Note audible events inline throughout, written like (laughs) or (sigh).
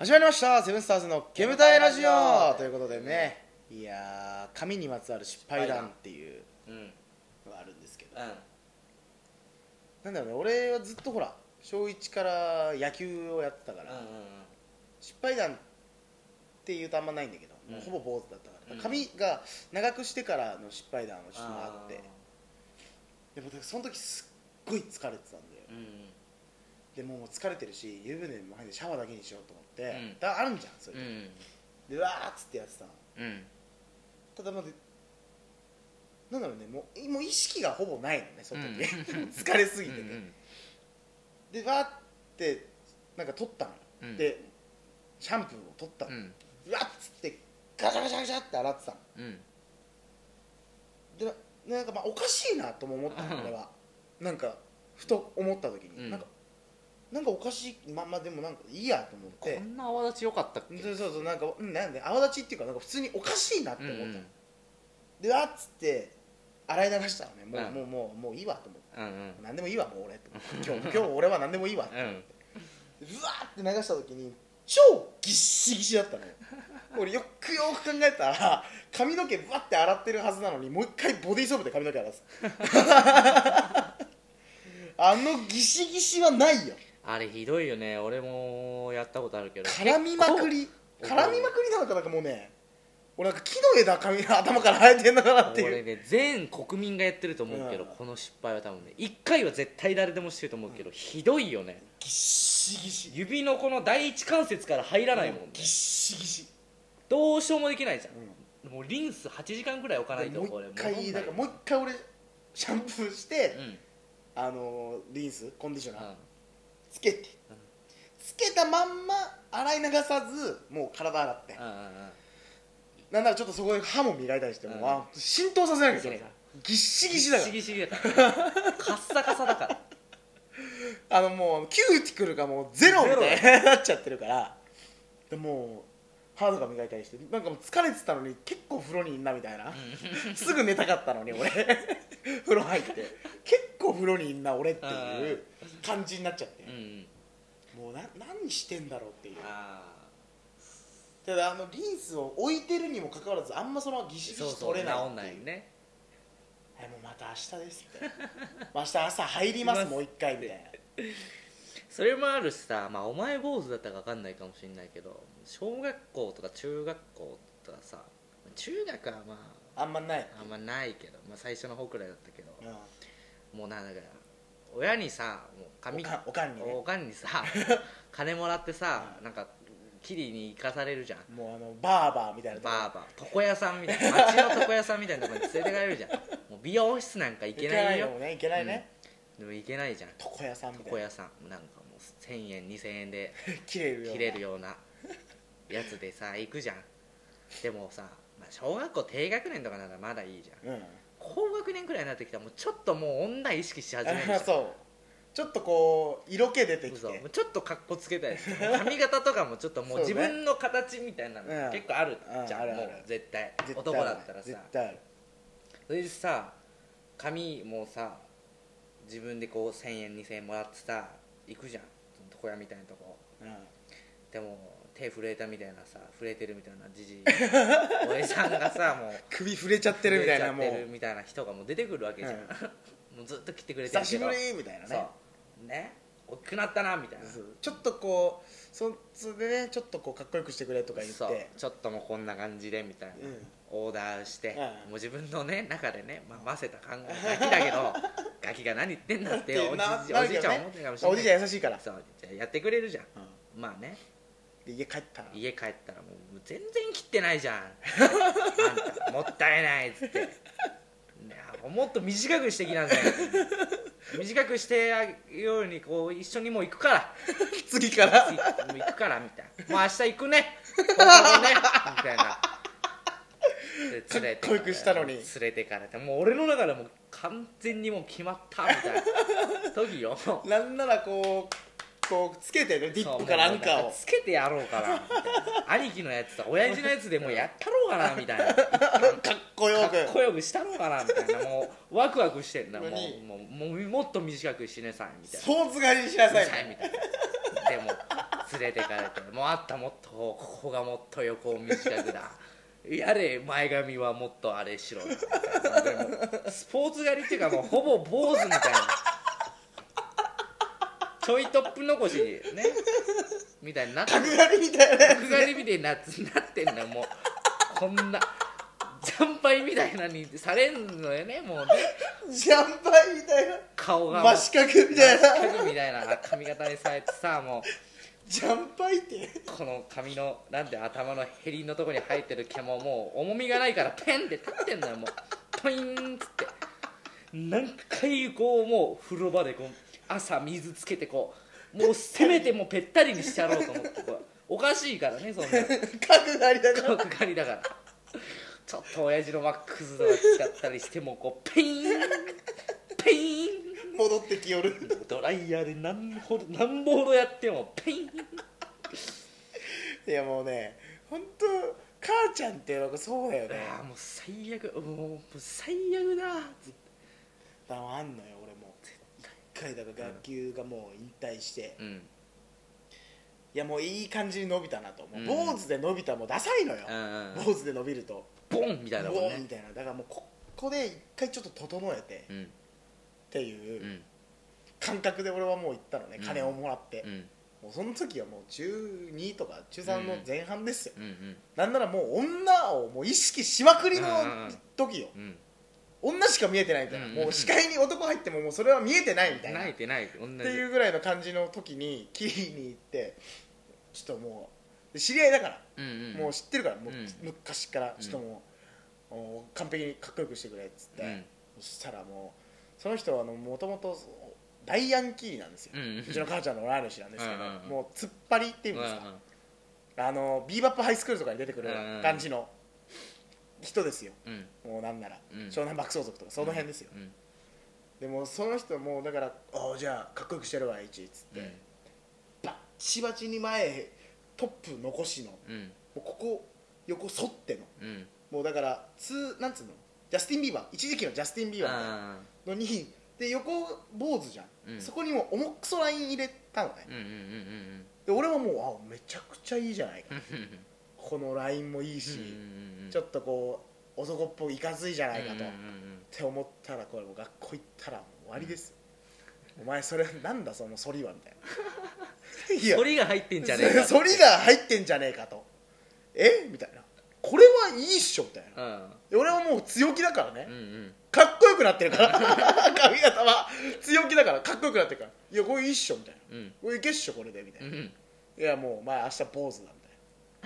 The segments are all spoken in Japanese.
始まりましたセブンスターズの煙たいラジオ。ということでね。いやー紙にまつわる失敗談っていううん。うん。のがあるんですけど。なんだろうね俺はずっとほら小1から野球をやってたから、うんうん失敗談っていうとあんまないんだけど、うん。もうほぼ坊主だったから、うん。髪が長くしてからの失敗談はちょっとあって。でもその時すっごい疲れてたんだよ。うんうんでもう疲れてるし湯船も入ってシャワーだけにしようと思って、うん。だあるんじゃんそれ、うん。でうわーっつってやってたの。うん。ただまでなんだろうねもうもう意識がほぼないのねその時、(laughs) 疲れすぎてて、でわーってなんか取ったの、うん。でシャンプーを取ったの、うん。うわっつってガチャガチャガチャって洗ってたの。うん。でななんかまあおかしいなとも思ったのうん。俺は。なんかふと思った時に、うん。なんかなんかおかしいまあまあでもなんかいいやと思って。こんな泡立ち良かったっけ？そうそうそうなんかうんなんで泡立ちっていうかなんか普通におかしいなって思った。の、うん。でわっつって洗い流したのね。もう,、うん。もうもうもういいわと思って。うんうん。何でもいいわもう俺今日今日俺は何でもいいわって。うん。うわーって流した時に超ぎっしぎしだったのよ。俺よくよく考えたら髪の毛ぶわって洗ってるはずなのにもう一回ボディーソープで髪の毛洗ってたあのギシギシはないよあれひどいよね。俺もやったことあるけど。絡みまくり？(laughs) 絡みまくりなのかなんかもうね。俺なんか木の枝髪頭から生えてんのかなっていう。俺ね全国民がやってると思うけど、うん。この失敗は多分ね1回は絶対誰でもしてると思うけど、ひどいよね。ギッシギシ指のこの第一関節から入らないもんね。ギッシギシどうしようもできないじゃうん。ん、もうリンス8時間ぐらい置かないともうこれ。一回だからもう一回俺シャンプーして、うん。あのーリンスコンディショナー、うんつけて、つけたまんま洗い流さずもう体洗って、なんならちょっとそこで歯も磨いたりしても、う浸透させなきゃいけない。からぎっしぎしだから。ギシギシだから。カッサカサだから。(laughs) あのもうキューティクルがもうゼロみたいになっちゃってるから。でもう歯とか磨いたりしてなんかもう疲れてたのに結構風呂にいんなみたいな。すぐ寝たかったのに俺。(laughs) 風呂入って。結構風呂にいんな俺っていう感じになっちゃって。もうな何してんだろうっていう。あただあのリンスを置いてるにもかかわらずあんまそのギシギシ取れない治んないね。はいもうまた明日ですみたいな明日朝入りますもう一回みたいなそれもあるしさ、まあ、お前坊主だったか分かんないかもしれないけど小学校とか中学校とかさ中学はまあんまない、ああんまないけど、まあ、最初の方くらいだったけどうん。もうなんだか親にさもう髪おかんおかんにね。おかんにさ (laughs) 金もらってさなんかキリに行かされるじゃん。もうあのバーバーみたいなバーバー。床屋さんみたいな町の床屋さんみたいなとこに連れてかれるじゃん。もう美容室なんか行けないよ。もねいけないね、でも行けないじゃん。床屋さんみたいな。床屋さん。なんかもう1000円2000円で (laughs) 切れるよ切れるようなやつでさ (laughs) 行くじゃん。でもさ、まあ、小学校低学年とかならまだいいじゃん。うん。高学年くらいになってきたらもうちょっともう女意識し始めるじゃん。(laughs) そう。ちょっとこう色気出てきて。そう。もうちょっとかっこつけたい髪型とかもちょっともうそうね。自分の形みたいなうん。の結構あるじゃん、うんあるある。もう絶対。絶対男だったらさ。絶対ある。それでさ髪もさ自分でこう1000円2000円もらってさ行くじゃん。床屋みたいなとこ。うん。でも手震えたみたいなさ震えてるみたいなじじい。(laughs) おじさんがさもう首触れちゃってるみたいなも震えちゃってるうみたいな人がもう出てくるわけじゃん、うん。もうずっと来てくれてるけど。久しぶりみたいなね。ね。大きくなったなみたいな。ちょっとこうそそれでねちょっとこうかっこよくしてくれとか言って。ちょっともうこんな感じでみたいな、うんオーダーして、うん。もう自分のね中でね、まあ、ませた考えガキだけど (laughs) ガキが何言ってんだっておじなおじいちゃん思ってるかもしれない。おじいちゃん優しいから。そうじゃあやってくれるじゃん。うん。まあね。で家帰ったら。家帰ったらもう全然切ってないじゃん。(laughs) あんたもったいないっつって。もっと短くしてきなさい。短くしてあげるようにこう一緒にもう行くから。(laughs) 次から。いもう行くからみたいな。もう明日行くね。ね。みたいなかっこよくしたのに。連れてかれてもう俺の中でもう完全にもう決まったみたいな時よ。(laughs) なんならこうこうつけてねディップかなんかを。つけてやろうかなみたいな。兄貴のやつと親父のやつでもうやったろうかなみたいな。(laughs) かっこよかくっこよくしたろうかなみたいな。もうワクワクしてんだもう何もうもうもっと短くしなさいみたいな。ソーツ狩りにしなさい。さいみたいな。でも連れてかれて。もうあったもっとここがもっと横短くだやれ前髪はもっとあれしろスポーツ狩りっていうかもうほぼ坊主みたいな。ちょいトップ残しね。みたいになって角刈りみたいなや角刈りみたいになってんだよもう。こんなジャンパイみたいなにされんのよねもうね。つジャンパイみたいな。顔が真四角みたいな。真四角みたいな髪型にされてさもうジャンパイって。この髪のなんて頭のヘリのとこに生えてる毛ももう重みがないからペンって立ってんのよもう。ポインっつって。何回こうもう風呂場でこう朝水つけてこうもうせめてもうぺったりにしてやろうと思っておかしいからねそんな (laughs) 角刈りだから。角刈りだから。ちょっと親父のマックスとか使ったりしてもこうペイン。ペイン戻ってきよる。ドライヤーで何ほど何本ほどやってもペイン。いやもうね本当母ちゃんっていうのがそうだよね。ああもう最悪もう最悪だずっだからあんのよ俺も一回だから学級がもう引退して、とうん。いやもういい感じに伸びたなともう。うん。坊主で伸びたらもうダサいのよ、うんうん坊主で伸びると。ボンみたいなもんボーンみねたいな。だからもうここで一回ちょっと整えて。っうんていううん。感覚で俺はもう行ったのね、うん。金をもらって、うん。もうその時はもう中2とか中3の前半ですよ、うん。うん。なんならもう女をもう意識しまくりの時よ、うん。女しか見えてないみたいな、うん。もう視界に男入ってももうそれは見えてないみたいな。泣いてないっていうぐらいの感じの時にキリに行ってちょっともうで知り合いだから、うんうん。もう知ってるから。もう、うん。昔から。ちょっともう、もう完璧にかっこよくしてくれっつって、うん。そしたらもうその人はもともと大ヤンキーなんですよ、ううんちの母ちゃんの同い年なんですけど、うんうんうん。もう突っ張りっていうんですか、あのビーバップハイスクールとかに出てくるうんうん感じの人ですよ、うん。もうなんなら、うん。湘南爆走族とかその辺ですよ、うん。でもその人もうだから「ああじゃあかっこよくしてるわ H」っつって、うん。バッチバチに前トップ残しのもうん。うここ横反っての。うん。もうだからつなんつうの？ジャスティン・ビーバー。一時期のジャスティン・ビーバーみたいな。あのにで横坊主じゃん、うん。そこにも重くそライン入れたのね。ーうんうんうんで俺はもうあめちゃくちゃいいじゃないか。うんうんこのラインもいいし、ちょっっとこう男っぽいいかついじゃないかと、っうんうんうん。て思ったらこれもう学校行ったらもう終わりですよ、お前それなんだその反りはみたいな。(laughs) いや。反りが入ってんじゃねえか反りが入ってんじゃねえかと。え？みたいな。これはいいっしょみたいな。うん。で俺はもう強気だからね、うんうん。かっくなってるから。(laughs) 髪型は。強気だから。かっこよくなってるから。いやこれいいっしょみたいな。うん。これいけっしょこれでみたいな、いうん。やもうお前明日坊主だみ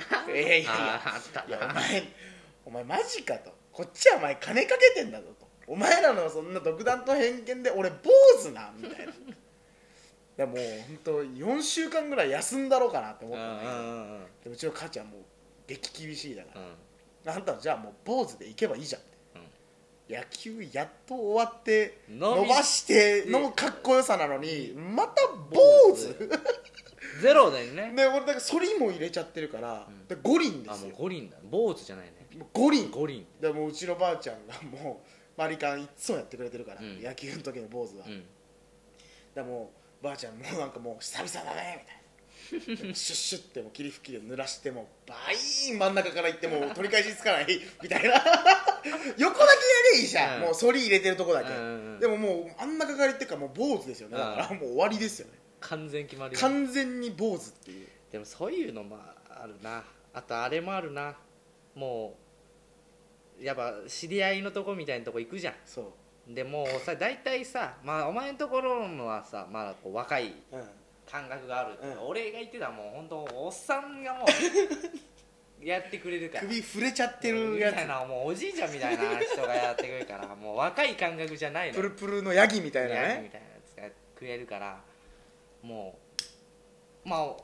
たいな。(laughs) いやいやいや。いやおな前お前マジかと。こっちはお前金かけてんだぞと。お前らのそんな独断と偏見で俺坊主なんみたいな。いやもう本当4週間ぐらい休んだろうかなって思った。んだけどうちの母ちゃんもう激厳しいだかうん。ら、あんたはじゃあもう坊主で行けばいいじゃん野球やっと終わって伸ばしてのかっこよさなのにまた坊主。ゼロだよね。で俺だから反りも入れちゃってるから、うん。で五輪であもう五輪だ。坊主じゃないね。五輪。五輪。でもううちのばあちゃんがもうマリカンいっつもやってくれてるから、うん。野球の時の坊主は、うん。でもうばあちゃんもうなんかもう久々だねみたいな (laughs) シュッシュってもう霧吹きで濡らしてもバイーン真ん中から行ってもう (laughs) 取り返しつかないみたいな。(laughs) 横だけやりゃいいじゃん、うん。もう反り入れてるとこだけ、うんでももう真ん中から行ってからもう坊主ですよね。だからうん。もう終わりですよね。完全決まり。完全に坊主っていう。でもそういうのもあるな。あとあれもあるな。もうやっぱ知り合いのとこみたいなとこ行くじゃん。そう。でもうさ大体さ、まあ、お前のところのはさまだこう若いうん感覚がある、うん。俺が言ってたらもう本当おっさんがもう (laughs) やってくれるから。首触れちゃってるやみたいつなもうおじいちゃんみたいな人がやってくれるからもう若い感覚じゃないのプルプルのヤギみたいなね。ヤギみたいなやつが食えるからもうまあ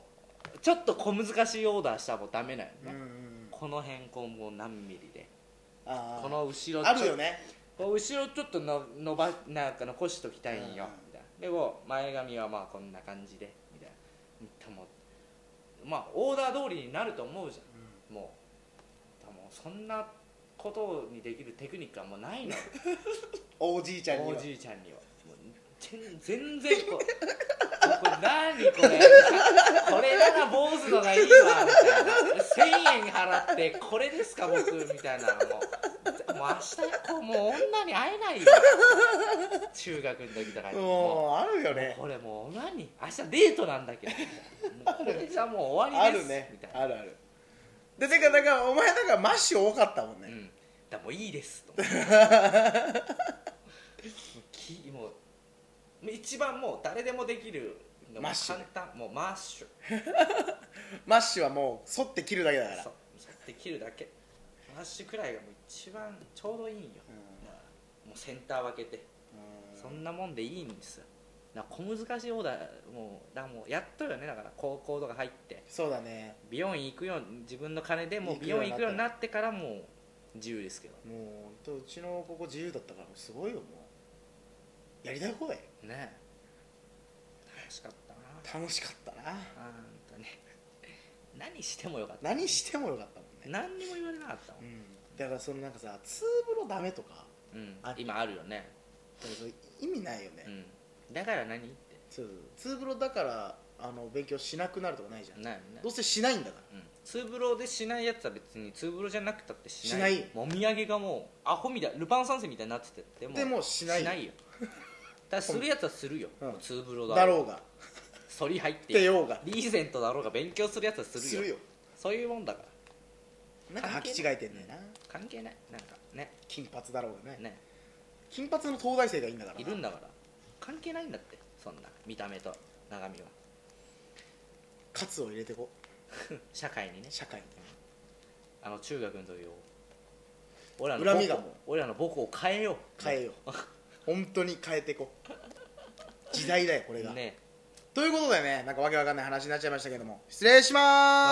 ちょっと小難しいオーダーしたらもうダメなよね、うんうんこの辺こうもう何ミリで。あー。この後ろあるよね。こう後ろちょっとの伸ばなんか残しときたいんよ、うんみたいな。でこう前髪はまあこんな感じでまあオーダー通りになると思うじゃん、もう多分そんなことにできるテクニックはもうないの。よ (laughs) おじいちゃんには。おじいちゃんには。もう全全然こうこれ何これ。これなら坊主のがいいわみたいな。1000円払ってこれですか僕みたいなのも。うもう明日こうもう女に会えないよ中学の時とかに。ももうあるようねこれもう何？明日デートなんだけど。これじゃもう終わありです。るね。みたいなあるある。でてかだからお前だからマッシュ多かったもんね、うん、だもういいですと。きもう一番もう誰でもできるマッシュ。ね簡単。もうマッシュ。(laughs) マッシュはもう沿って切るだけだから。そうそうやって切るだけ。マッシュくらいがもう一番ちょうどいいんよ、うん。もうセンター分けて。うんそんなもんでいいんです。よだから小難しいオーダーもうだからもうやっとるよね。だから高校とか入って。そうだね。美容院行くよう自分の金でもう美容院行くようになってからもう自由ですけど。もうほんとうちのここ自由だったからすごいよもう。やりたい放題ね楽しかったな。楽しかったな。あんとね (laughs) 何してもよかった。何してもよかったもんね。何にも言われなかったもん、うん。だからそのなんかさツーブロダメとかうん。あ今あるよね、だからそれ意味ないよね、うん、だから何って。そうツーブロだからあの勉強しなくなるとかないじゃん。ないよねどうせしないんだから。うん、ツーブロでしないやつは別にツーブロじゃなくたってしない。しない。もみあげがもうアホみたいルパン三世みたいになっててでもでもしないしないよ。ただするやつはするよ、うん。ツーブロだだろうが。反り入っっててようが。リーゼントだろうが勉強するやつはするよ。するよ。そういうもんだから。なんか履き違えてんだよな。関係ない。なんかね。金髪だろうがね。ね金髪の東大生がいいんだからな。いるんだから。関係ないんだって。そんな。見た目と。長身は。カツを入れてこ。(laughs) 社会にね。社会に。あの中学の時を俺らの母恨みがもう。校俺らの母校を変えよう。変えよう。(laughs) 本当に変えてこ。時代だよこれが、ね。ということでねなんかわけわかんない話になっちゃいましたけども。失礼します